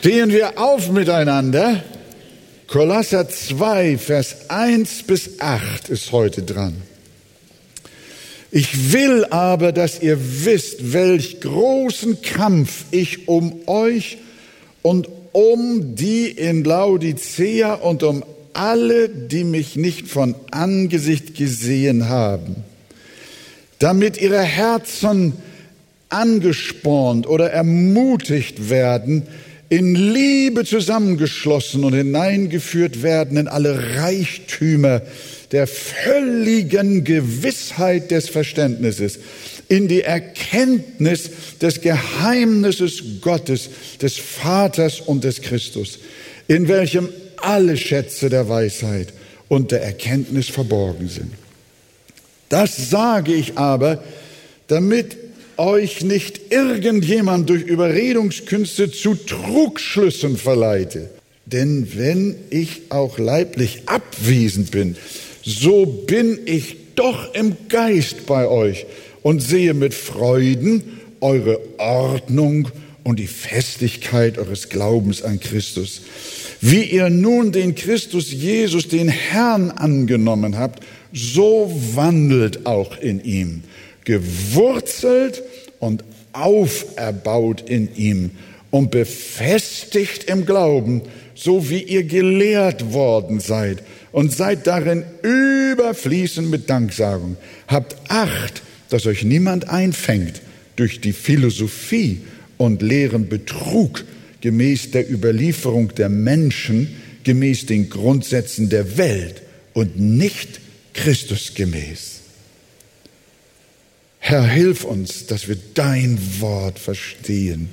Stehen wir auf miteinander. Kolosser 2, Vers 1 bis 8 ist heute dran. Ich will aber, dass ihr wisst, welch großen Kampf ich um euch und um die in Laodicea und um alle, die mich nicht von Angesicht gesehen haben, damit ihre Herzen angespornt oder ermutigt werden, in Liebe zusammengeschlossen und hineingeführt werden in alle Reichtümer der völligen Gewissheit des Verständnisses, in die Erkenntnis des Geheimnisses Gottes, des Vaters und des Christus, in welchem alle Schätze der Weisheit und der Erkenntnis verborgen sind. Das sage ich aber, damit euch nicht irgendjemand durch Überredungskünste zu Trugschlüssen verleite. Denn wenn ich auch leiblich abwesend bin, so bin ich doch im Geist bei euch und sehe mit Freuden eure Ordnung und die Festigkeit eures Glaubens an Christus. Wie ihr nun den Christus Jesus, den Herrn angenommen habt, so wandelt auch in ihm, gewurzelt und auferbaut in ihm und befestigt im Glauben, so wie ihr gelehrt worden seid und seid darin überfließend mit Danksagung. Habt Acht, dass euch niemand einfängt durch die Philosophie und leeren Betrug gemäß der Überlieferung der Menschen, gemäß den Grundsätzen der Welt und nicht Christus gemäß. Herr, hilf uns, dass wir dein Wort verstehen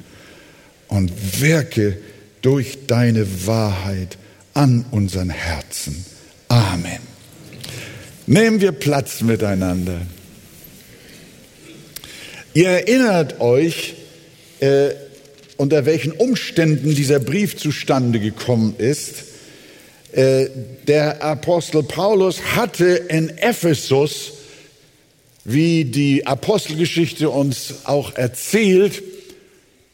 und wirke durch deine Wahrheit an unseren Herzen. Amen. Nehmen wir Platz miteinander. Ihr erinnert euch, äh, unter welchen Umständen dieser Brief zustande gekommen ist. Äh, der Apostel Paulus hatte in Ephesus wie die Apostelgeschichte uns auch erzählt,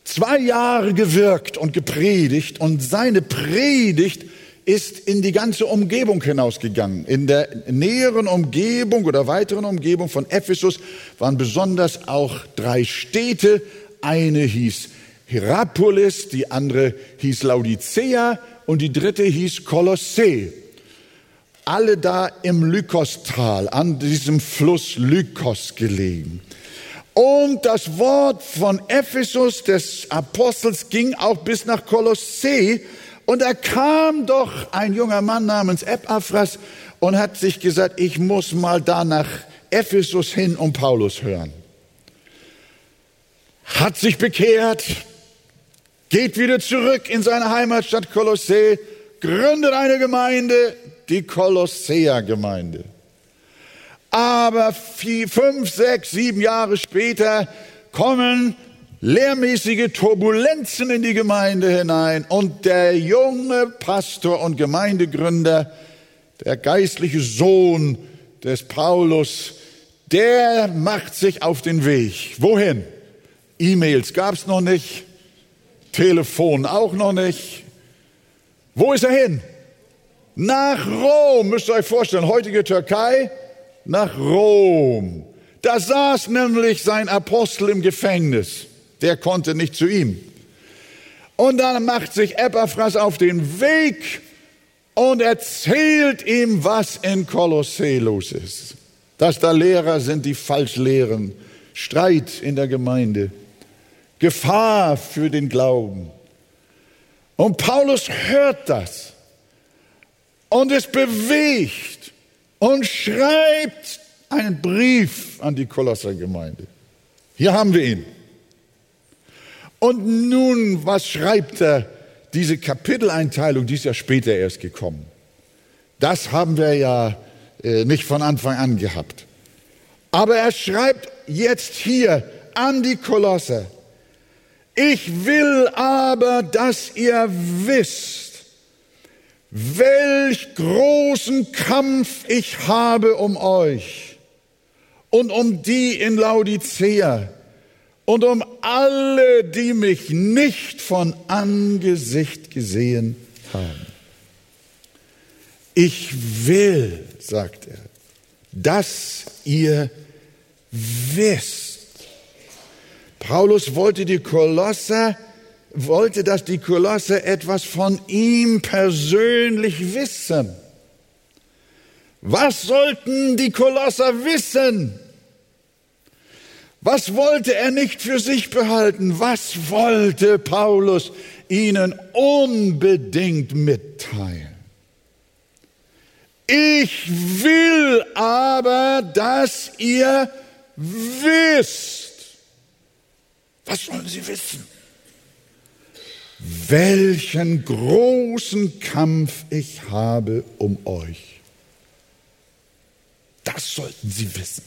zwei Jahre gewirkt und gepredigt und seine Predigt ist in die ganze Umgebung hinausgegangen. In der näheren Umgebung oder weiteren Umgebung von Ephesus waren besonders auch drei Städte. Eine hieß Hierapolis, die andere hieß Laodicea und die dritte hieß Kolossee alle da im Lykostal, an diesem Fluss Lykos gelegen. Und das Wort von Ephesus des Apostels ging auch bis nach Kolossee. Und da kam doch ein junger Mann namens Epaphras und hat sich gesagt, ich muss mal da nach Ephesus hin und Paulus hören. Hat sich bekehrt, geht wieder zurück in seine Heimatstadt Kolossee, gründet eine Gemeinde, die Kolosseer-Gemeinde. Aber vier, fünf, sechs, sieben Jahre später kommen lehrmäßige Turbulenzen in die Gemeinde hinein und der junge Pastor und Gemeindegründer, der geistliche Sohn des Paulus, der macht sich auf den Weg. Wohin? E-Mails gab es noch nicht, Telefon auch noch nicht. Wo ist er hin? Nach Rom, müsst ihr euch vorstellen, heutige Türkei, nach Rom. Da saß nämlich sein Apostel im Gefängnis. Der konnte nicht zu ihm. Und dann macht sich Epaphras auf den Weg und erzählt ihm, was in Kolossee los ist. Dass da Lehrer sind, die falsch lehren, Streit in der Gemeinde, Gefahr für den Glauben. Und Paulus hört das und es bewegt und schreibt einen Brief an die Kolossergemeinde. Hier haben wir ihn. Und nun, was schreibt er? Diese Kapiteleinteilung, die ist ja später erst gekommen. Das haben wir ja äh, nicht von Anfang an gehabt. Aber er schreibt jetzt hier an die Kolosser, ich will aber, dass ihr wisst, welch großen Kampf ich habe um euch und um die in Laodicea und um alle, die mich nicht von Angesicht gesehen haben. Ich will, sagt er, dass ihr wisst. Paulus wollte die Kolosser, wollte, dass die Kolosser etwas von ihm persönlich wissen. Was sollten die Kolosser wissen? Was wollte er nicht für sich behalten? Was wollte Paulus ihnen unbedingt mitteilen? Ich will aber, dass ihr wisst. Was sollen sie wissen? Welchen großen Kampf ich habe um euch. Das sollten sie wissen.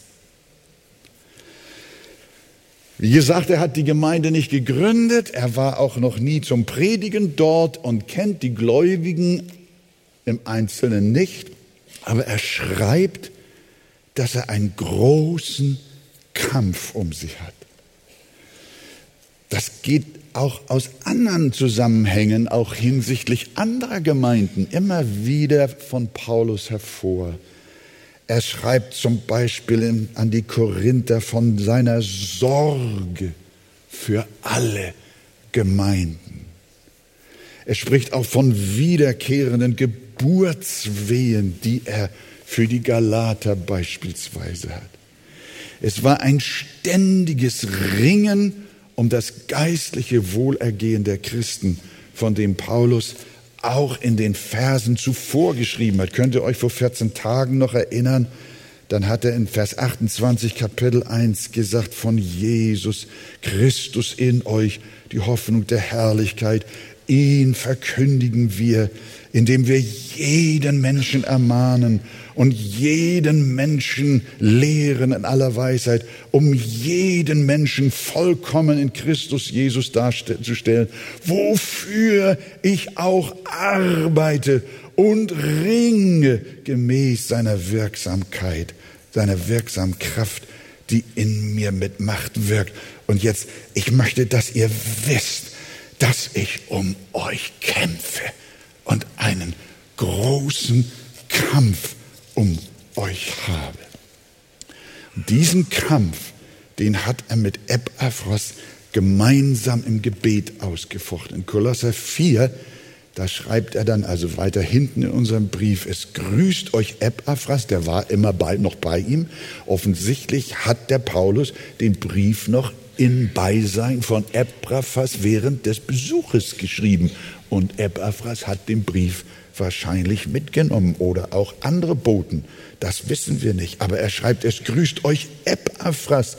Wie gesagt, er hat die Gemeinde nicht gegründet, er war auch noch nie zum Predigen dort und kennt die Gläubigen im Einzelnen nicht, aber er schreibt, dass er einen großen Kampf um sich hat. Das geht auch aus anderen Zusammenhängen, auch hinsichtlich anderer Gemeinden, immer wieder von Paulus hervor. Er schreibt zum Beispiel an die Korinther von seiner Sorge für alle Gemeinden. Er spricht auch von wiederkehrenden Geburtswehen, die er für die Galater beispielsweise hat. Es war ein ständiges Ringen um das geistliche Wohlergehen der Christen, von dem Paulus auch in den Versen zuvor geschrieben hat. Könnt ihr euch vor 14 Tagen noch erinnern? Dann hat er in Vers 28 Kapitel 1 gesagt von Jesus Christus in euch, die Hoffnung der Herrlichkeit. Ihn verkündigen wir, indem wir jeden Menschen ermahnen und jeden Menschen lehren in aller Weisheit, um jeden Menschen vollkommen in Christus Jesus darzustellen, wofür ich auch arbeite und ringe gemäß seiner Wirksamkeit, seiner wirksamen Kraft, die in mir mit Macht wirkt. Und jetzt, ich möchte, dass ihr wisst, dass ich um euch kämpfe und einen großen Kampf um euch habe. Diesen Kampf, den hat er mit Epaphras gemeinsam im Gebet ausgefochten. In Kolosser 4, da schreibt er dann also weiter hinten in unserem Brief, es grüßt euch Epaphras, der war immer bald noch bei ihm. Offensichtlich hat der Paulus den Brief noch in Beisein von Epaphras während des Besuches geschrieben. Und Epaphras hat den Brief wahrscheinlich mitgenommen oder auch andere Boten. Das wissen wir nicht. Aber er schreibt, es grüßt euch Epaphras,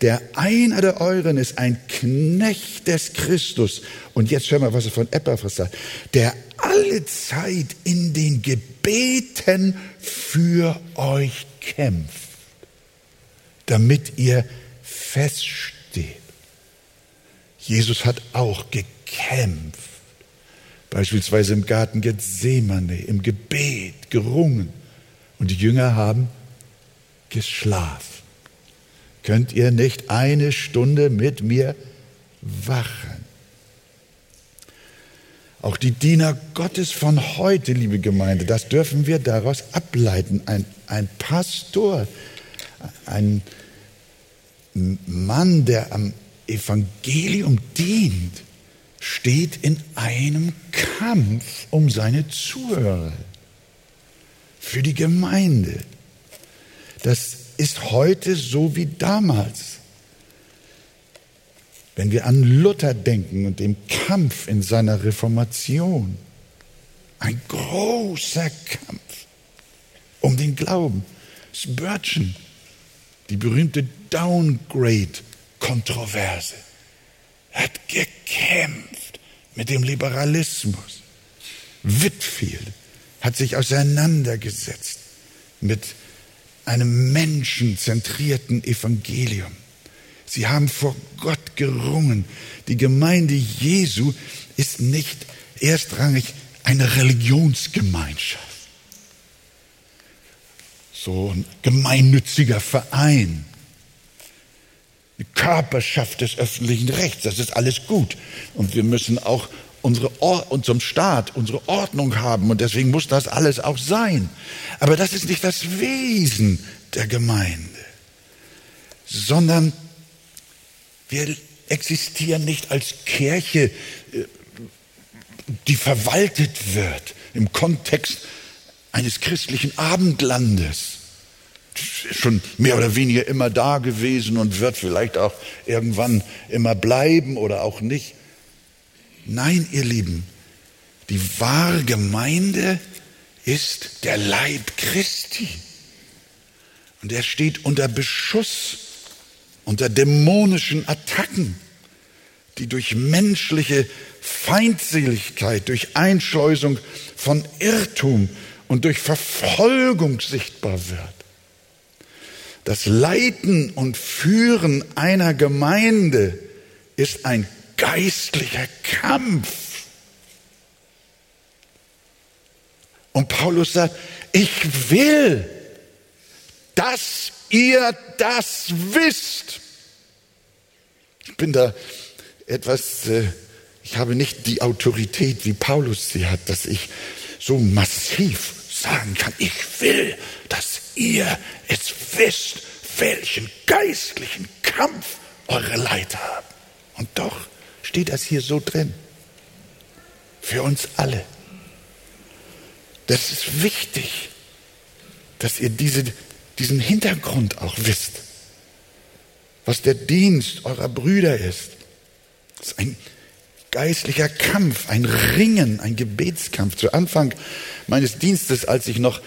der einer der euren ist, ein Knecht des Christus. Und jetzt hören wir, was er von Epaphras sagt. Der alle Zeit in den Gebeten für euch kämpft, damit ihr feststeht. Jesus hat auch gekämpft Beispielsweise im Garten Gethsemane, im Gebet gerungen. Und die Jünger haben geschlafen. Könnt ihr nicht eine Stunde mit mir wachen? Auch die Diener Gottes von heute, liebe Gemeinde, das dürfen wir daraus ableiten. Ein, ein Pastor, ein Mann, der am Evangelium dient, steht in einem Kampf um seine Zuhörer, für die Gemeinde. Das ist heute so wie damals. Wenn wir an Luther denken und den Kampf in seiner Reformation, ein großer Kampf um den Glauben. Spurgeon, die berühmte Downgrade-Kontroverse hat gekämpft mit dem Liberalismus. Whitfield hat sich auseinandergesetzt mit einem menschenzentrierten Evangelium. Sie haben vor Gott gerungen. Die Gemeinde Jesu ist nicht erstrangig eine Religionsgemeinschaft, so ein gemeinnütziger Verein. Die Körperschaft des öffentlichen Rechts. Das ist alles gut. Und wir müssen auch unsere Or unserem Staat unsere Ordnung haben und deswegen muss das alles auch sein. Aber das ist nicht das Wesen der Gemeinde, sondern wir existieren nicht als Kirche, äh, die verwaltet wird im Kontext eines christlichen Abendlandes. Schon mehr oder weniger immer da gewesen und wird vielleicht auch irgendwann immer bleiben oder auch nicht. Nein, ihr Lieben, die wahre Gemeinde ist der Leib Christi. Und er steht unter Beschuss, unter dämonischen Attacken, die durch menschliche Feindseligkeit, durch Einschleusung von Irrtum und durch Verfolgung sichtbar wird. Das Leiten und Führen einer Gemeinde ist ein geistlicher Kampf. Und Paulus sagt, ich will, dass ihr das wisst. Ich bin da etwas, äh, ich habe nicht die Autorität, wie Paulus sie hat, dass ich so massiv sagen kann, ich will, dass ihr es wisst, welchen geistlichen Kampf eure Leiter haben. Und doch steht das hier so drin. Für uns alle. Das ist wichtig, dass ihr diese, diesen Hintergrund auch wisst. Was der Dienst eurer Brüder ist. Das ist ein geistlicher Kampf, ein Ringen, ein Gebetskampf. Zu Anfang meines Dienstes, als ich noch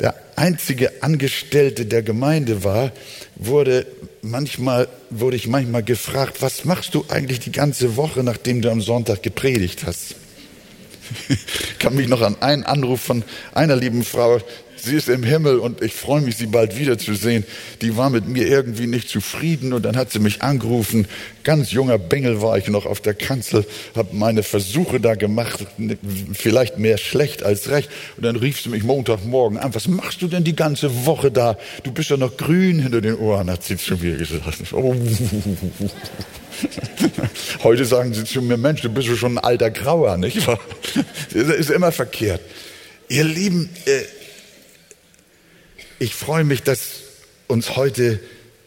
der einzige Angestellte der Gemeinde war, wurde manchmal, wurde ich manchmal gefragt, was machst du eigentlich die ganze Woche, nachdem du am Sonntag gepredigt hast? Ich kann mich noch an einen Anruf von einer lieben Frau sie ist im Himmel und ich freue mich, sie bald wiederzusehen. Die war mit mir irgendwie nicht zufrieden und dann hat sie mich angerufen. Ganz junger Bengel war ich noch auf der Kanzel, habe meine Versuche da gemacht, vielleicht mehr schlecht als recht. Und dann rief sie mich Montagmorgen an, was machst du denn die ganze Woche da? Du bist ja noch grün hinter den Ohren, hat sie zu mir gesagt. Oh. Heute sagen sie zu mir, Mensch, du bist schon ein alter Grauer, nicht wahr? Das ist immer verkehrt. Ihr Lieben, äh, ich freue mich, dass uns heute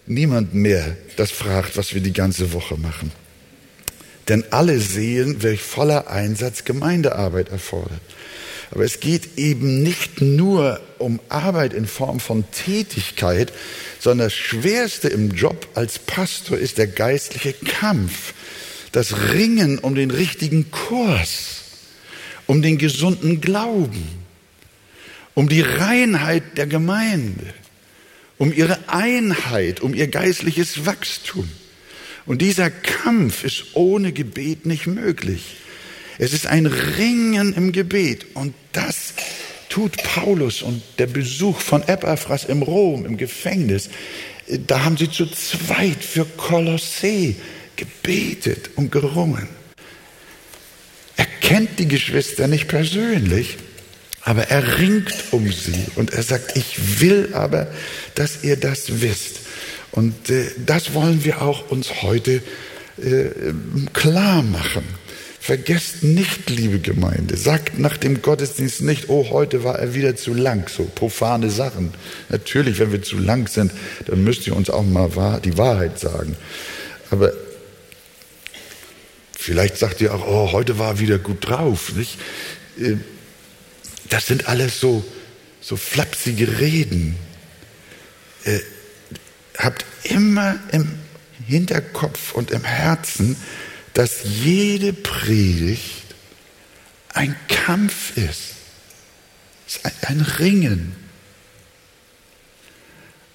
niemand mehr das fragt, was wir die ganze Woche machen. Denn alle sehen, welch voller Einsatz Gemeindearbeit erfordert. Aber es geht eben nicht nur um Arbeit in Form von Tätigkeit, sondern das Schwerste im Job als Pastor ist der geistliche Kampf, das Ringen um den richtigen Kurs, um den gesunden Glauben um die Reinheit der Gemeinde, um ihre Einheit, um ihr geistliches Wachstum. Und dieser Kampf ist ohne Gebet nicht möglich. Es ist ein Ringen im Gebet und das tut Paulus und der Besuch von Epaphras im Rom, im Gefängnis. Da haben sie zu zweit für Kolossee gebetet und gerungen. Er kennt die Geschwister nicht persönlich, aber er ringt um sie und er sagt, ich will aber, dass ihr das wisst. Und äh, das wollen wir auch uns heute äh, klar machen. Vergesst nicht, liebe Gemeinde, sagt nach dem Gottesdienst nicht, oh, heute war er wieder zu lang, so profane Sachen. Natürlich, wenn wir zu lang sind, dann müsst ihr uns auch mal die Wahrheit sagen. Aber vielleicht sagt ihr auch, oh, heute war er wieder gut drauf. Nicht? Das sind alles so, so flapsige Reden. Äh, habt immer im Hinterkopf und im Herzen, dass jede Predigt ein Kampf ist. Ist ein Ringen.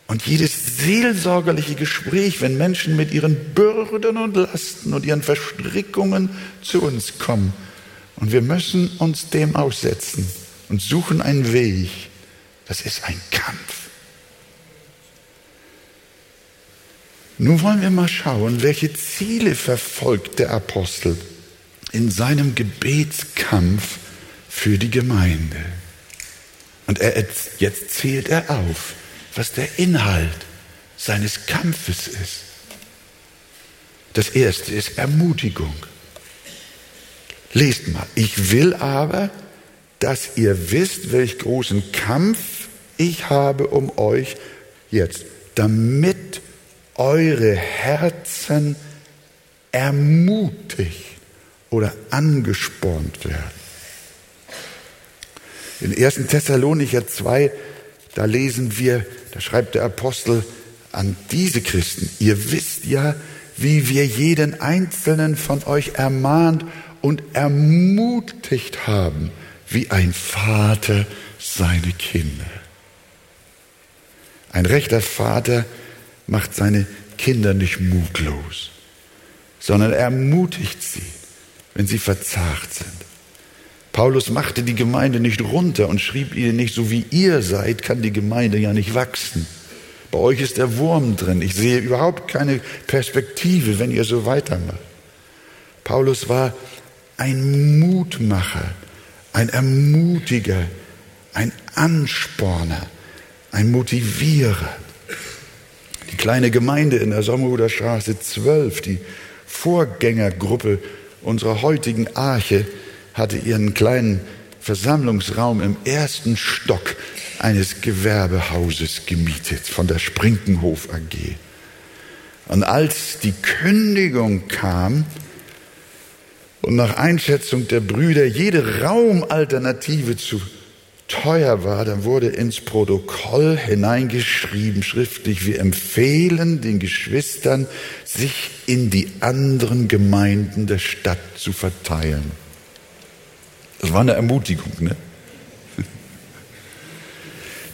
Und jedes seelsorgerliche Gespräch, wenn Menschen mit ihren Bürden und Lasten und ihren Verstrickungen zu uns kommen, und wir müssen uns dem aussetzen und suchen einen Weg. Das ist ein Kampf. Nun wollen wir mal schauen, welche Ziele verfolgt der Apostel in seinem Gebetskampf für die Gemeinde. Und er, jetzt zählt er auf, was der Inhalt seines Kampfes ist. Das erste ist Ermutigung. Lest mal. Ich will aber, dass ihr wisst, welch großen Kampf ich habe um euch jetzt, damit eure Herzen ermutigt oder angespornt werden. In 1. Thessalonicher 2, da lesen wir, da schreibt der Apostel an diese Christen, ihr wisst ja, wie wir jeden einzelnen von euch ermahnt und ermutigt haben, wie ein Vater seine Kinder. Ein rechter Vater macht seine Kinder nicht mutlos, sondern ermutigt sie, wenn sie verzagt sind. Paulus machte die Gemeinde nicht runter und schrieb ihnen nicht, so wie ihr seid, kann die Gemeinde ja nicht wachsen. Bei euch ist der Wurm drin. Ich sehe überhaupt keine Perspektive, wenn ihr so weitermacht. Paulus war ein Mutmacher, ein Ermutiger, ein Ansporner ein Motivierer. Die kleine Gemeinde in der Sommerhuder Straße 12, die Vorgängergruppe unserer heutigen Arche, hatte ihren kleinen Versammlungsraum im ersten Stock eines Gewerbehauses gemietet von der Sprinkenhof AG. Und als die Kündigung kam und nach Einschätzung der Brüder jede Raumalternative zu teuer war, dann wurde ins Protokoll hineingeschrieben, schriftlich, wir empfehlen den Geschwistern, sich in die anderen Gemeinden der Stadt zu verteilen. Das war eine Ermutigung, ne?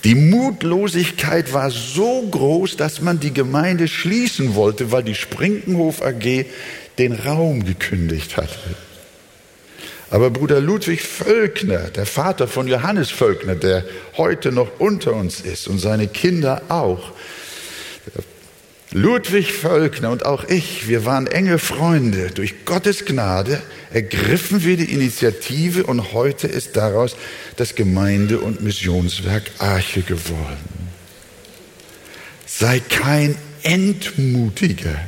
Die Mutlosigkeit war so groß, dass man die Gemeinde schließen wollte, weil die Sprinkenhof AG den Raum gekündigt hatte. Aber Bruder Ludwig Völkner, der Vater von Johannes Völkner, der heute noch unter uns ist und seine Kinder auch, Ludwig Völkner und auch ich, wir waren enge Freunde. Durch Gottes Gnade ergriffen wir die Initiative und heute ist daraus das Gemeinde- und Missionswerk Arche geworden. Sei kein Entmutiger,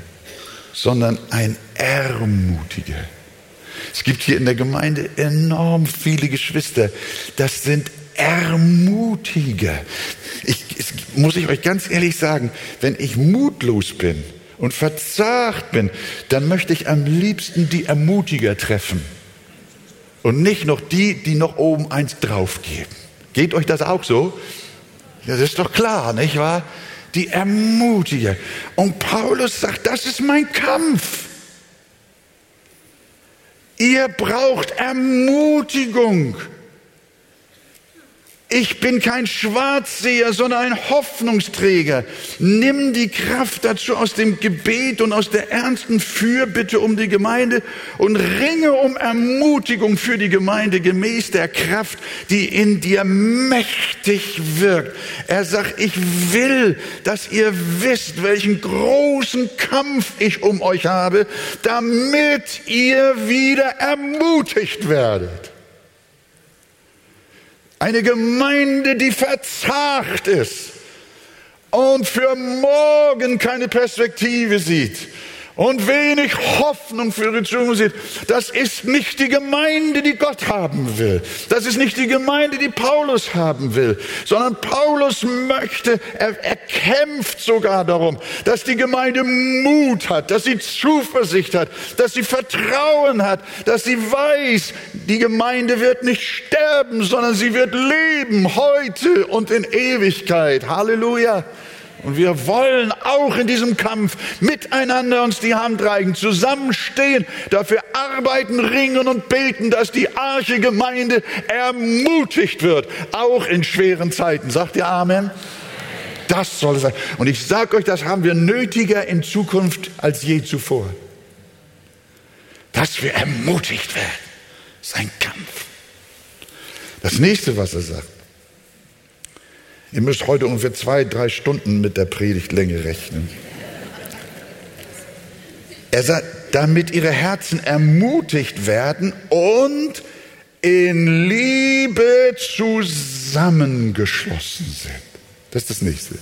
sondern ein Ermutiger. Es gibt hier in der Gemeinde enorm viele Geschwister. Das sind Ermutiger. Ich, muss ich euch ganz ehrlich sagen, wenn ich mutlos bin und verzagt bin, dann möchte ich am liebsten die Ermutiger treffen und nicht noch die, die noch oben eins draufgeben. Geht euch das auch so? Das ist doch klar, nicht wahr? Die Ermutiger. Und Paulus sagt, das ist mein Kampf. Ihr braucht Ermutigung. Ich bin kein Schwarzseher, sondern ein Hoffnungsträger. Nimm die Kraft dazu aus dem Gebet und aus der ernsten Fürbitte um die Gemeinde und ringe um Ermutigung für die Gemeinde gemäß der Kraft, die in dir mächtig wirkt. Er sagt, ich will, dass ihr wisst, welchen großen Kampf ich um euch habe, damit ihr wieder ermutigt werdet. Eine Gemeinde, die verzagt ist und für morgen keine Perspektive sieht und wenig Hoffnung für die Zukunft sieht. Das ist nicht die Gemeinde, die Gott haben will. Das ist nicht die Gemeinde, die Paulus haben will, sondern Paulus möchte, er, er kämpft sogar darum, dass die Gemeinde Mut hat, dass sie Zuversicht hat, dass sie Vertrauen hat, dass sie weiß, die Gemeinde wird nicht sterben, sondern sie wird leben heute und in Ewigkeit. Halleluja. Und wir wollen auch in diesem Kampf miteinander uns die Hand reichen, zusammenstehen, dafür arbeiten, ringen und beten, dass die Arche Gemeinde ermutigt wird, auch in schweren Zeiten. Sagt ihr Amen? Das soll es sein. Und ich sage euch, das haben wir nötiger in Zukunft als je zuvor. Dass wir ermutigt werden. Sein Kampf. Das nächste, was er sagt. Ihr müsst heute ungefähr zwei, drei Stunden mit der Predigtlänge rechnen. Er sagt, damit ihre Herzen ermutigt werden und in Liebe zusammengeschlossen sind. Das ist das nächste.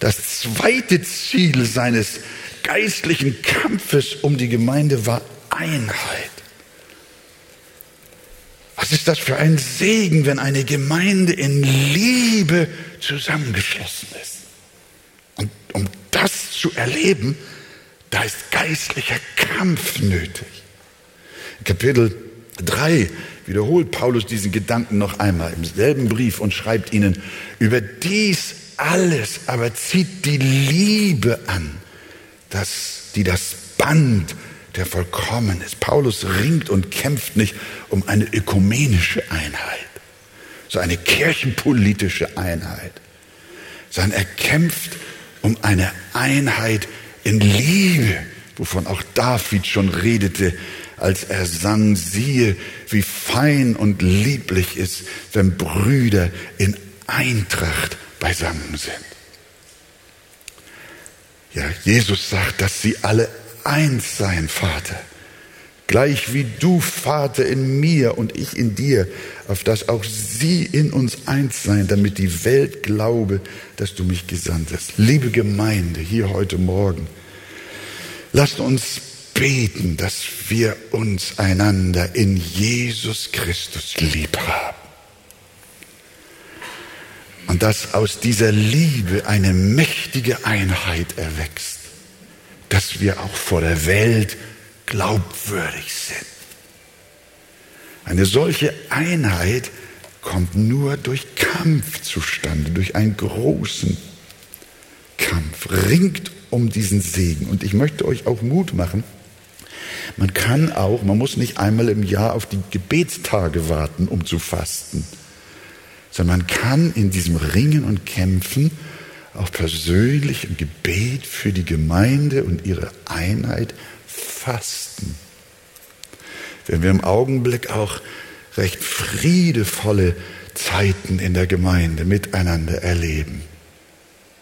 Das zweite Ziel seines geistlichen Kampfes um die Gemeinde war Einheit. Was ist das für ein Segen, wenn eine Gemeinde in Liebe zusammengeschlossen ist? Und um das zu erleben, da ist geistlicher Kampf nötig. Kapitel 3 wiederholt Paulus diesen Gedanken noch einmal im selben Brief und schreibt ihnen, über dies alles aber zieht die Liebe an, das, die das Band der vollkommen ist. Paulus ringt und kämpft nicht um eine ökumenische Einheit, so eine kirchenpolitische Einheit, sondern er kämpft um eine Einheit in Liebe, wovon auch David schon redete, als er sang, siehe, wie fein und lieblich ist, wenn Brüder in Eintracht beisammen sind. Ja, Jesus sagt, dass sie alle eins seien, Vater. Gleich wie du, Vater, in mir und ich in dir, auf dass auch sie in uns eins seien, damit die Welt glaube, dass du mich gesandt hast. Liebe Gemeinde, hier heute Morgen, lasst uns beten, dass wir uns einander in Jesus Christus lieb haben. Und dass aus dieser Liebe eine mächtige Einheit erwächst, dass wir auch vor der Welt glaubwürdig sind. Eine solche Einheit kommt nur durch Kampf zustande, durch einen großen Kampf. Ringt um diesen Segen. Und ich möchte euch auch Mut machen, man kann auch, man muss nicht einmal im Jahr auf die Gebetstage warten, um zu fasten, sondern man kann in diesem Ringen und Kämpfen auch persönlich im Gebet für die Gemeinde und ihre Einheit fasten. Wenn wir im Augenblick auch recht friedevolle Zeiten in der Gemeinde miteinander erleben,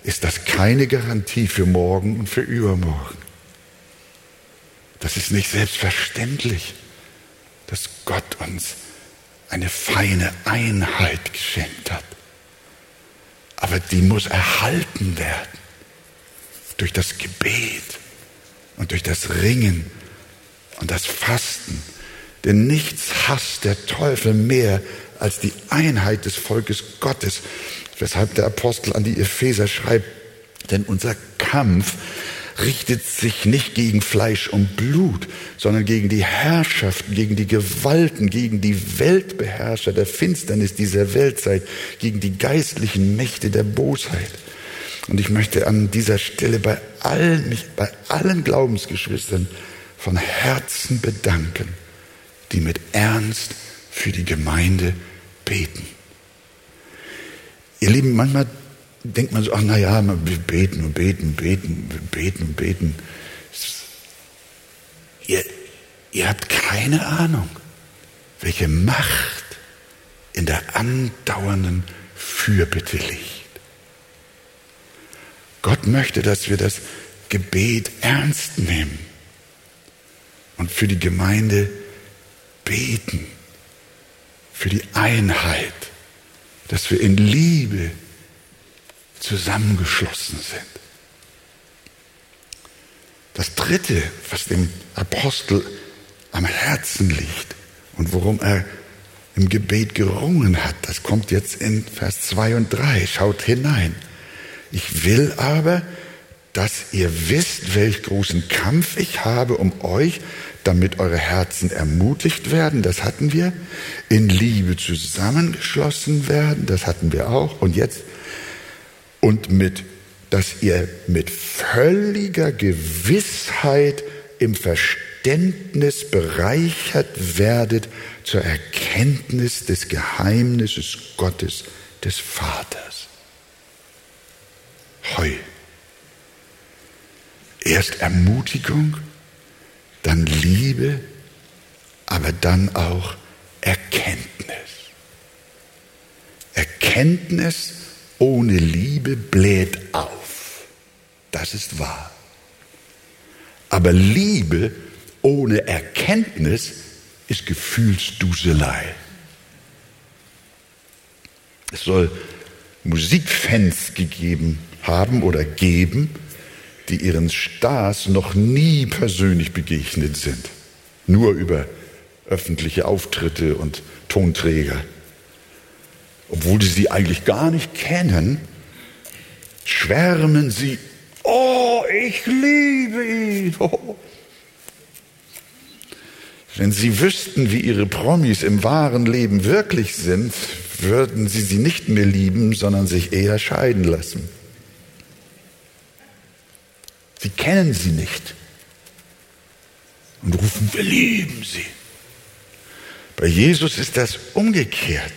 ist das keine Garantie für morgen und für übermorgen. Das ist nicht selbstverständlich, dass Gott uns eine feine Einheit geschenkt hat. Aber die muss erhalten werden durch das Gebet und durch das Ringen und das Fasten. Denn nichts hasst der Teufel mehr als die Einheit des Volkes Gottes, weshalb der Apostel an die Epheser schreibt, denn unser Kampf richtet sich nicht gegen Fleisch und Blut, sondern gegen die Herrschaften, gegen die Gewalten, gegen die Weltbeherrscher der Finsternis dieser Weltzeit, gegen die geistlichen Mächte der Bosheit. Und ich möchte an dieser Stelle bei allen, mich bei allen Glaubensgeschwistern von Herzen bedanken, die mit Ernst für die Gemeinde beten. Ihr Lieben, manchmal denkt man so, ach naja, wir beten und beten, beten, beten und beten. Ihr, ihr habt keine Ahnung, welche Macht in der andauernden Fürbitte liegt. Gott möchte, dass wir das Gebet ernst nehmen und für die Gemeinde beten, für die Einheit, dass wir in Liebe zusammengeschlossen sind. Das Dritte, was dem Apostel am Herzen liegt und worum er im Gebet gerungen hat, das kommt jetzt in Vers 2 und 3. Schaut hinein. Ich will aber, dass ihr wisst, welch großen Kampf ich habe um euch, damit eure Herzen ermutigt werden, das hatten wir, in Liebe zusammengeschlossen werden, das hatten wir auch, und jetzt und mit, dass ihr mit völliger Gewissheit im Verständnis bereichert werdet zur Erkenntnis des Geheimnisses Gottes, des Vaters. Heu. Erst Ermutigung, dann Liebe, aber dann auch Erkenntnis. Erkenntnis ohne Liebe bläht auf. Das ist wahr. Aber Liebe ohne Erkenntnis ist Gefühlsduselei. Es soll Musikfans gegeben haben oder geben, die ihren Stars noch nie persönlich begegnet sind, nur über öffentliche Auftritte und Tonträger. Obwohl sie sie eigentlich gar nicht kennen, schwärmen sie, oh, ich liebe ihn. Oh. Wenn sie wüssten, wie ihre Promis im wahren Leben wirklich sind, würden sie sie nicht mehr lieben, sondern sich eher scheiden lassen. Sie kennen sie nicht und rufen, wir lieben sie. Bei Jesus ist das umgekehrt.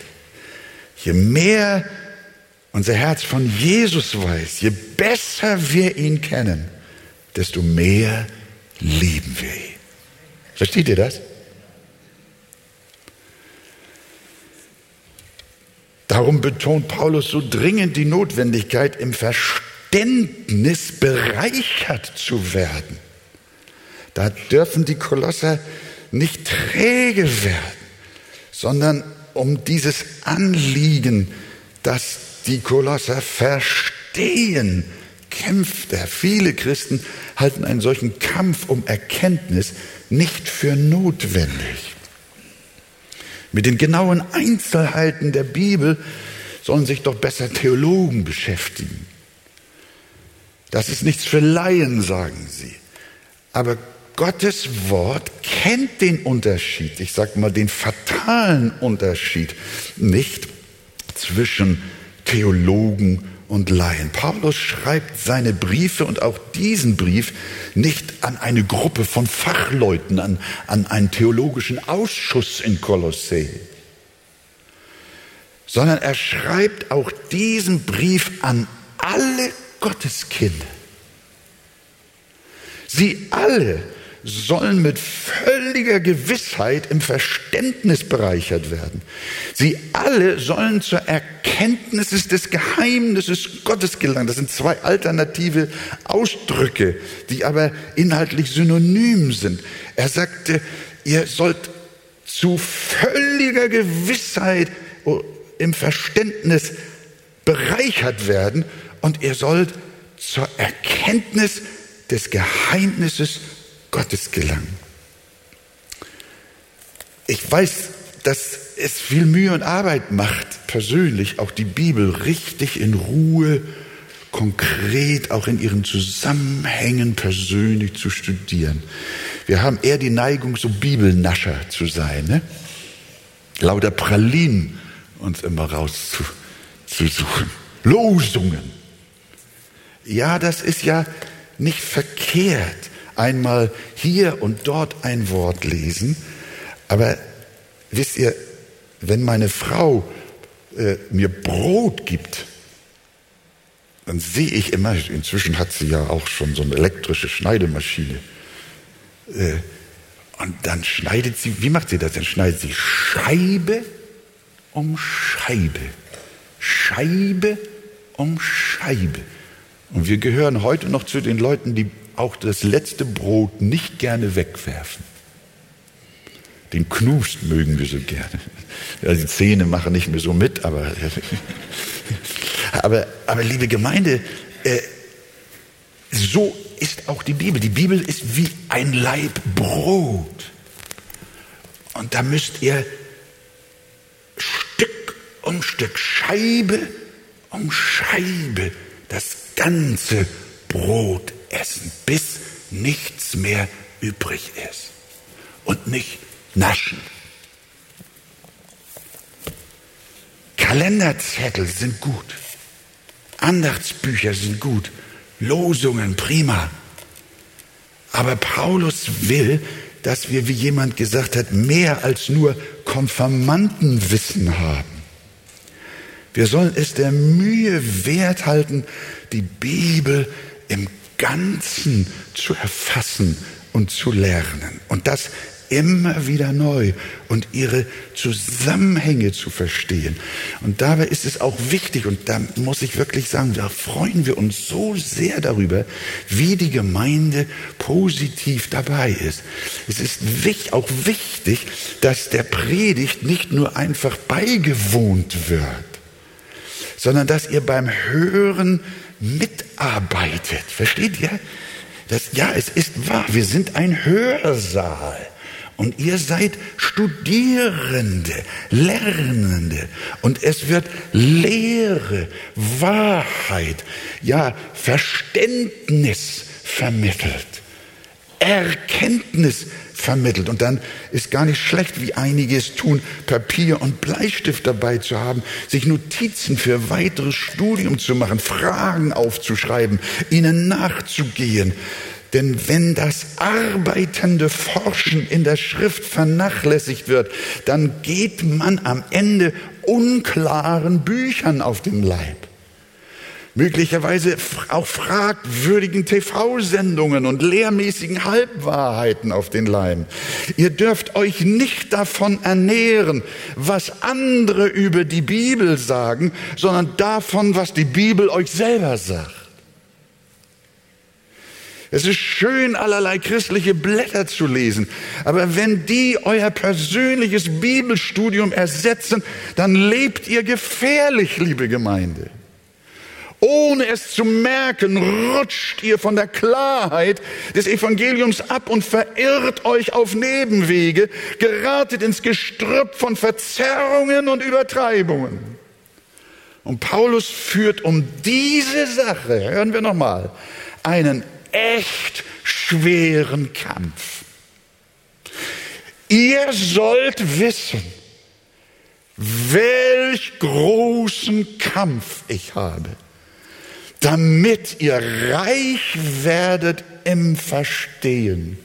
Je mehr unser Herz von Jesus weiß, je besser wir ihn kennen, desto mehr lieben wir ihn. Versteht ihr das? Darum betont Paulus so dringend die Notwendigkeit, im Verständnis bereichert zu werden. Da dürfen die Kolosser nicht träge werden, sondern um dieses Anliegen, das die Kolosser verstehen, kämpft er. Viele Christen halten einen solchen Kampf um Erkenntnis nicht für notwendig. Mit den genauen Einzelheiten der Bibel sollen sich doch besser Theologen beschäftigen. Das ist nichts für Laien, sagen sie. Aber Gottes Wort kennt den Unterschied, ich sage mal den fatalen Unterschied nicht zwischen Theologen und Laien. Paulus schreibt seine Briefe und auch diesen Brief nicht an eine Gruppe von Fachleuten, an, an einen theologischen Ausschuss in Kolossee, sondern er schreibt auch diesen Brief an alle Gotteskinder. Sie alle sollen mit völliger Gewissheit im Verständnis bereichert werden. Sie alle sollen zur Erkenntnis des Geheimnisses Gottes gelangen. Das sind zwei alternative Ausdrücke, die aber inhaltlich synonym sind. Er sagte, ihr sollt zu völliger Gewissheit im Verständnis bereichert werden und ihr sollt zur Erkenntnis des Geheimnisses Gottes gelangen. Ich weiß, dass es viel Mühe und Arbeit macht, persönlich auch die Bibel richtig in Ruhe, konkret, auch in ihren Zusammenhängen persönlich zu studieren. Wir haben eher die Neigung, so Bibelnascher zu sein, ne? lauter Pralinen uns immer rauszusuchen. Losungen. Ja, das ist ja nicht verkehrt einmal hier und dort ein Wort lesen. Aber wisst ihr, wenn meine Frau äh, mir Brot gibt, dann sehe ich immer, inzwischen hat sie ja auch schon so eine elektrische Schneidemaschine. Äh, und dann schneidet sie, wie macht sie das? Dann schneidet sie Scheibe um Scheibe. Scheibe um Scheibe. Und wir gehören heute noch zu den Leuten, die auch das letzte Brot nicht gerne wegwerfen. Den Knust mögen wir so gerne. Ja, die Zähne machen nicht mehr so mit, aber, aber, aber liebe Gemeinde, äh, so ist auch die Bibel. Die Bibel ist wie ein Laib Brot. Und da müsst ihr Stück um Stück, Scheibe um Scheibe, das ganze Brot essen, bis nichts mehr übrig ist. Und nicht naschen. Kalenderzettel sind gut. Andachtsbücher sind gut. Losungen prima. Aber Paulus will, dass wir, wie jemand gesagt hat, mehr als nur Konfirmandenwissen haben. Wir sollen es der Mühe wert halten, die Bibel im Ganzen zu erfassen und zu lernen. Und das immer wieder neu und ihre Zusammenhänge zu verstehen. Und dabei ist es auch wichtig, und da muss ich wirklich sagen, da freuen wir uns so sehr darüber, wie die Gemeinde positiv dabei ist. Es ist auch wichtig, dass der Predigt nicht nur einfach beigewohnt wird, sondern dass ihr beim Hören mitarbeitet. Versteht ihr? Das, ja, es ist wahr. Wir sind ein Hörsaal. Und ihr seid Studierende, Lernende. Und es wird Lehre, Wahrheit, ja, Verständnis vermittelt. Erkenntnis vermittelt. Und dann ist gar nicht schlecht, wie einige es tun, Papier und Bleistift dabei zu haben, sich Notizen für weiteres Studium zu machen, Fragen aufzuschreiben, ihnen nachzugehen. Denn wenn das arbeitende Forschen in der Schrift vernachlässigt wird, dann geht man am Ende unklaren Büchern auf den Leib möglicherweise auch fragwürdigen TV-Sendungen und lehrmäßigen Halbwahrheiten auf den Leim. Ihr dürft euch nicht davon ernähren, was andere über die Bibel sagen, sondern davon, was die Bibel euch selber sagt. Es ist schön, allerlei christliche Blätter zu lesen, aber wenn die euer persönliches Bibelstudium ersetzen, dann lebt ihr gefährlich, liebe Gemeinde. Ohne es zu merken, rutscht ihr von der Klarheit des Evangeliums ab und verirrt euch auf Nebenwege, geratet ins Gestrüpp von Verzerrungen und Übertreibungen. Und Paulus führt um diese Sache, hören wir nochmal, einen echt schweren Kampf. Ihr sollt wissen, welch großen Kampf ich habe damit ihr reich werdet im Verstehen,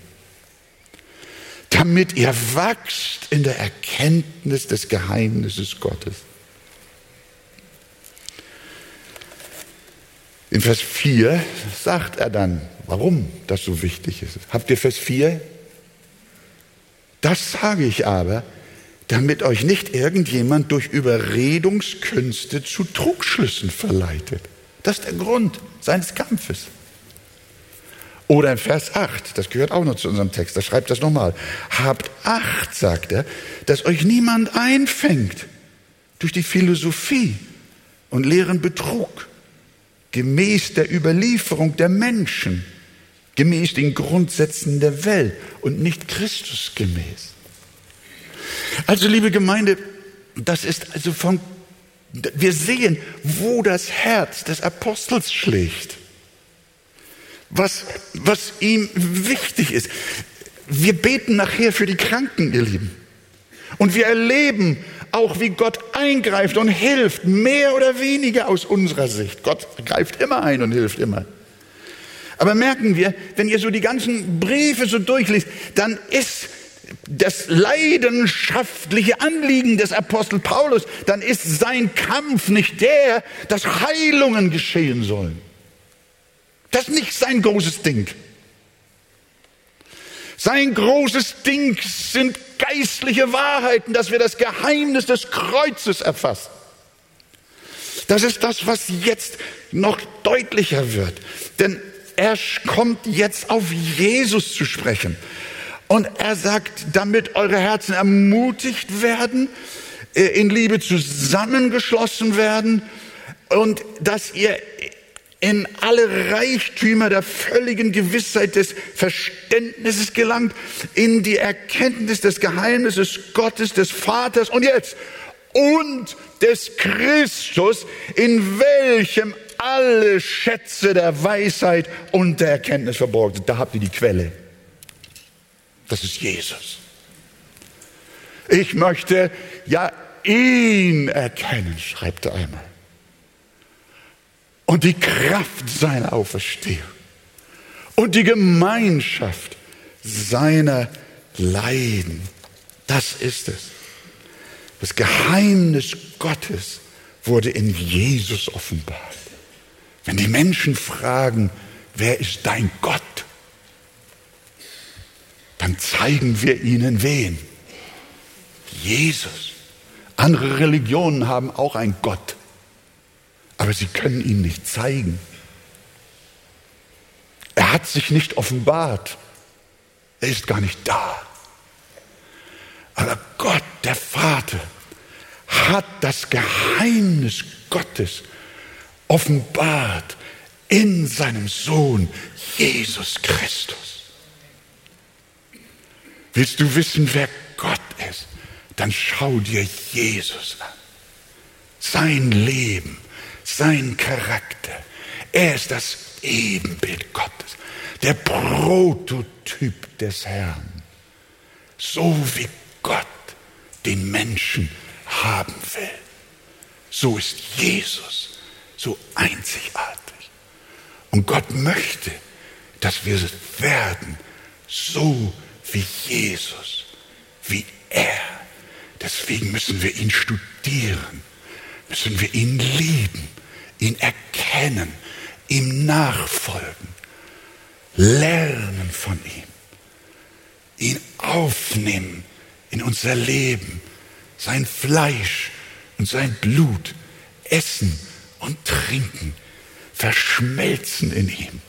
damit ihr wachst in der Erkenntnis des Geheimnisses Gottes. In Vers 4 sagt er dann, warum das so wichtig ist. Habt ihr Vers 4? Das sage ich aber, damit euch nicht irgendjemand durch Überredungskünste zu Trugschlüssen verleitet. Das ist der Grund seines Kampfes. Oder in Vers 8, das gehört auch noch zu unserem Text, da schreibt das nochmal. Habt Acht, sagt er, dass euch niemand einfängt durch die Philosophie und leeren Betrug, gemäß der Überlieferung der Menschen, gemäß den Grundsätzen der Welt und nicht Christus gemäß. Also, liebe Gemeinde, das ist also von wir sehen, wo das Herz des Apostels schlägt. Was, was ihm wichtig ist. Wir beten nachher für die Kranken, ihr Lieben. Und wir erleben auch, wie Gott eingreift und hilft, mehr oder weniger aus unserer Sicht. Gott greift immer ein und hilft immer. Aber merken wir, wenn ihr so die ganzen Briefe so durchliest, dann ist das leidenschaftliche Anliegen des Apostel Paulus, dann ist sein Kampf nicht der, dass Heilungen geschehen sollen. Das ist nicht sein großes Ding. Sein großes Ding sind geistliche Wahrheiten, dass wir das Geheimnis des Kreuzes erfassen. Das ist das, was jetzt noch deutlicher wird. Denn er kommt jetzt auf Jesus zu sprechen. Und er sagt, damit eure Herzen ermutigt werden, äh, in Liebe zusammengeschlossen werden und dass ihr in alle Reichtümer der völligen Gewissheit des Verständnisses gelangt, in die Erkenntnis des Geheimnisses Gottes, des Vaters und jetzt und des Christus, in welchem alle Schätze der Weisheit und der Erkenntnis verborgen sind. Da habt ihr die Quelle. Das ist Jesus. Ich möchte ja ihn erkennen, schreibt er einmal. Und die Kraft seiner Auferstehung und die Gemeinschaft seiner Leiden. Das ist es. Das Geheimnis Gottes wurde in Jesus offenbart. Wenn die Menschen fragen, wer ist dein Gott? Dann zeigen wir ihnen wen? Jesus. Andere Religionen haben auch einen Gott, aber sie können ihn nicht zeigen. Er hat sich nicht offenbart. Er ist gar nicht da. Aber Gott, der Vater, hat das Geheimnis Gottes offenbart in seinem Sohn Jesus Christus. Willst du wissen, wer Gott ist? Dann schau dir Jesus an. Sein Leben, sein Charakter. Er ist das Ebenbild Gottes, der Prototyp des Herrn. So wie Gott den Menschen haben will. So ist Jesus so einzigartig. Und Gott möchte, dass wir werden, so wie Jesus, wie er. Deswegen müssen wir ihn studieren, müssen wir ihn lieben, ihn erkennen, ihm nachfolgen, lernen von ihm, ihn aufnehmen in unser Leben, sein Fleisch und sein Blut essen und trinken, verschmelzen in ihm.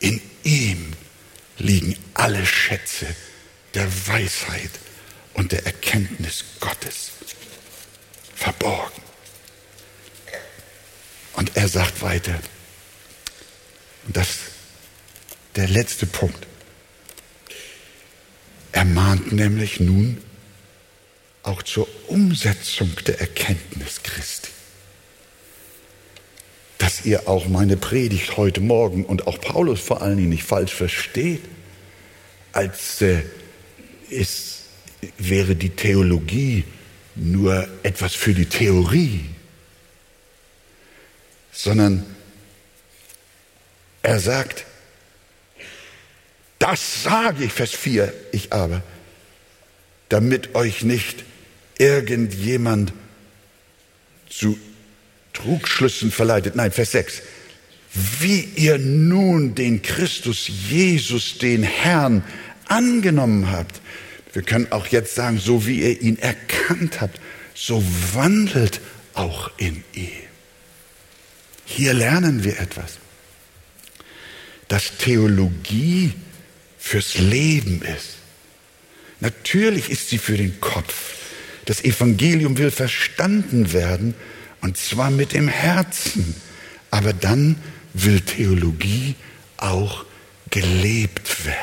In ihm liegen alle Schätze der Weisheit und der Erkenntnis Gottes verborgen. Und er sagt weiter, und das der letzte Punkt. Er mahnt nämlich nun auch zur Umsetzung der Erkenntnis Christi. Dass ihr auch meine Predigt heute Morgen und auch Paulus vor allen Dingen nicht falsch versteht, als äh, es wäre die Theologie nur etwas für die Theorie, sondern er sagt, das sage ich, Vers 4, ich aber, damit euch nicht irgendjemand zu Trugschlüssen verleitet. Nein, Vers 6. Wie ihr nun den Christus Jesus, den Herrn, angenommen habt. Wir können auch jetzt sagen, so wie ihr ihn erkannt habt, so wandelt auch in ihm. Hier lernen wir etwas, dass Theologie fürs Leben ist. Natürlich ist sie für den Kopf. Das Evangelium will verstanden werden, und zwar mit dem Herzen. Aber dann will Theologie auch gelebt werden.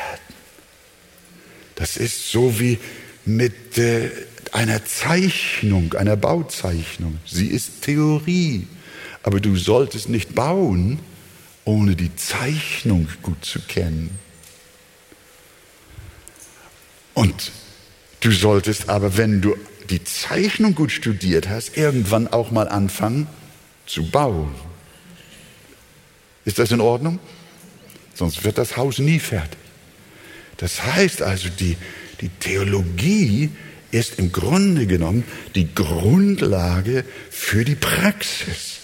Das ist so wie mit äh, einer Zeichnung, einer Bauzeichnung. Sie ist Theorie, aber du solltest nicht bauen, ohne die Zeichnung gut zu kennen. Und du solltest aber, wenn du die Zeichnung gut studiert hast, irgendwann auch mal anfangen zu bauen. Ist das in Ordnung? Sonst wird das Haus nie fertig. Das heißt also, die, die Theologie ist im Grunde genommen die Grundlage für die Praxis.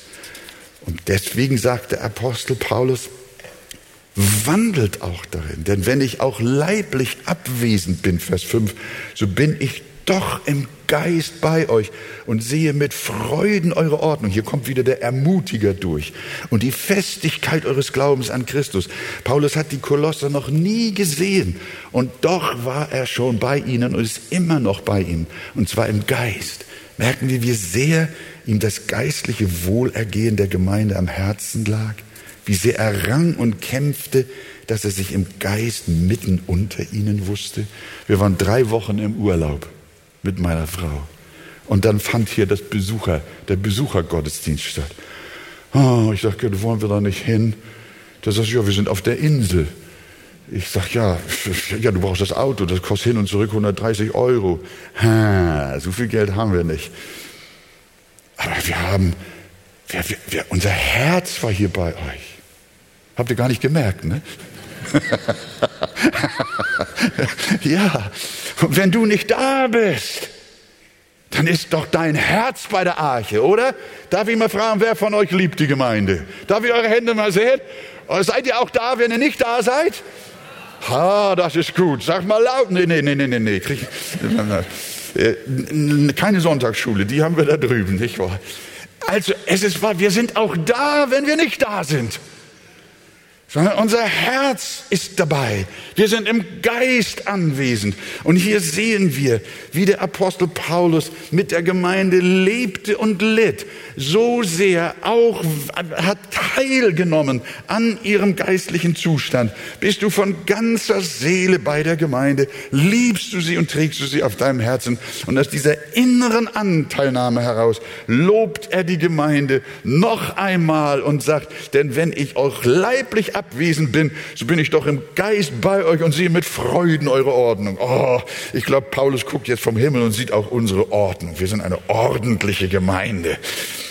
Und deswegen sagt der Apostel Paulus, wandelt auch darin. Denn wenn ich auch leiblich abwesend bin, Vers 5, so bin ich doch im Geist bei euch und sehe mit Freuden eure Ordnung. Hier kommt wieder der Ermutiger durch und die Festigkeit eures Glaubens an Christus. Paulus hat die Kolosser noch nie gesehen und doch war er schon bei ihnen und ist immer noch bei ihnen und zwar im Geist. Merken wir, wie sehr ihm das geistliche Wohlergehen der Gemeinde am Herzen lag, wie sehr er rang und kämpfte, dass er sich im Geist mitten unter ihnen wusste. Wir waren drei Wochen im Urlaub mit meiner Frau. Und dann fand hier das Besucher, der Besuchergottesdienst statt. Oh, ich sagte, wollen wir da nicht hin? Da sagt ja, wir sind auf der Insel. Ich sag ja, ja, du brauchst das Auto, das kostet hin und zurück 130 Euro. Ha, so viel Geld haben wir nicht. Aber wir haben, wir, wir, unser Herz war hier bei euch. Habt ihr gar nicht gemerkt, ne? ja, und wenn du nicht da bist, dann ist doch dein Herz bei der Arche, oder? Darf ich mal fragen, wer von euch liebt die Gemeinde? Darf ich eure Hände mal sehen? Seid ihr auch da, wenn ihr nicht da seid? Ha, das ist gut. Sag mal laut. Nee, nee, nee, nee, nee, nee. Äh, keine Sonntagsschule, die haben wir da drüben, nicht wahr? Also, es ist wahr, wir sind auch da, wenn wir nicht da sind. Sondern unser Herz ist dabei. Wir sind im Geist anwesend. Und hier sehen wir, wie der Apostel Paulus mit der Gemeinde lebte und litt. So sehr auch hat teilgenommen an ihrem geistlichen Zustand. Bist du von ganzer Seele bei der Gemeinde? Liebst du sie und trägst du sie auf deinem Herzen? Und aus dieser inneren Anteilnahme heraus lobt er die Gemeinde noch einmal und sagt, denn wenn ich auch leiblich abwesend bin, so bin ich doch im Geist bei euch und sehe mit Freuden eure Ordnung. Oh, ich glaube, Paulus guckt jetzt vom Himmel und sieht auch unsere Ordnung. Wir sind eine ordentliche Gemeinde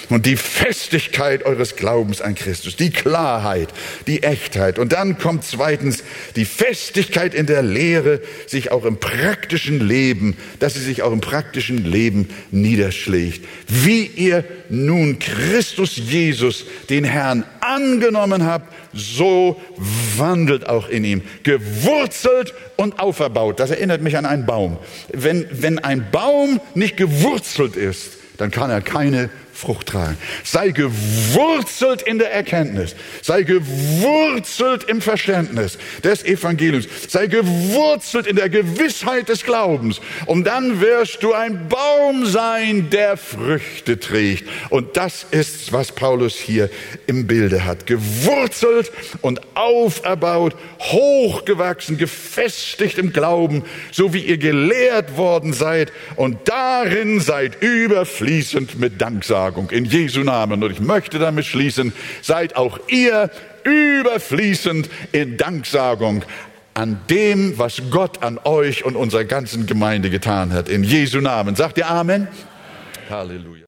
und die Festigkeit eures Glaubens an Christus, die Klarheit, die Echtheit. Und dann kommt zweitens die Festigkeit in der Lehre, sich auch im praktischen Leben, dass sie sich auch im praktischen Leben niederschlägt. Wie ihr nun Christus Jesus, den Herrn, angenommen habt, so wandelt auch in ihm, gewurzelt und auferbaut. Das erinnert mich an einen Baum. Wenn, wenn ein Baum nicht gewurzelt ist, dann kann er keine Frucht tragen. Sei gewurzelt in der Erkenntnis. Sei gewurzelt im Verständnis des Evangeliums. Sei gewurzelt in der Gewissheit des Glaubens. Und dann wirst du ein Baum sein, der Früchte trägt. Und das ist, was Paulus hier im Bilde hat. Gewurzelt und auferbaut, hochgewachsen, gefestigt im Glauben, so wie ihr gelehrt worden seid. Und darin seid überfließend mit Danksagen. Danksagung in Jesu Namen. Und ich möchte damit schließen, seid auch ihr überfließend in Danksagung an dem, was Gott an euch und unserer ganzen Gemeinde getan hat. In Jesu Namen. Sagt ihr Amen? Halleluja.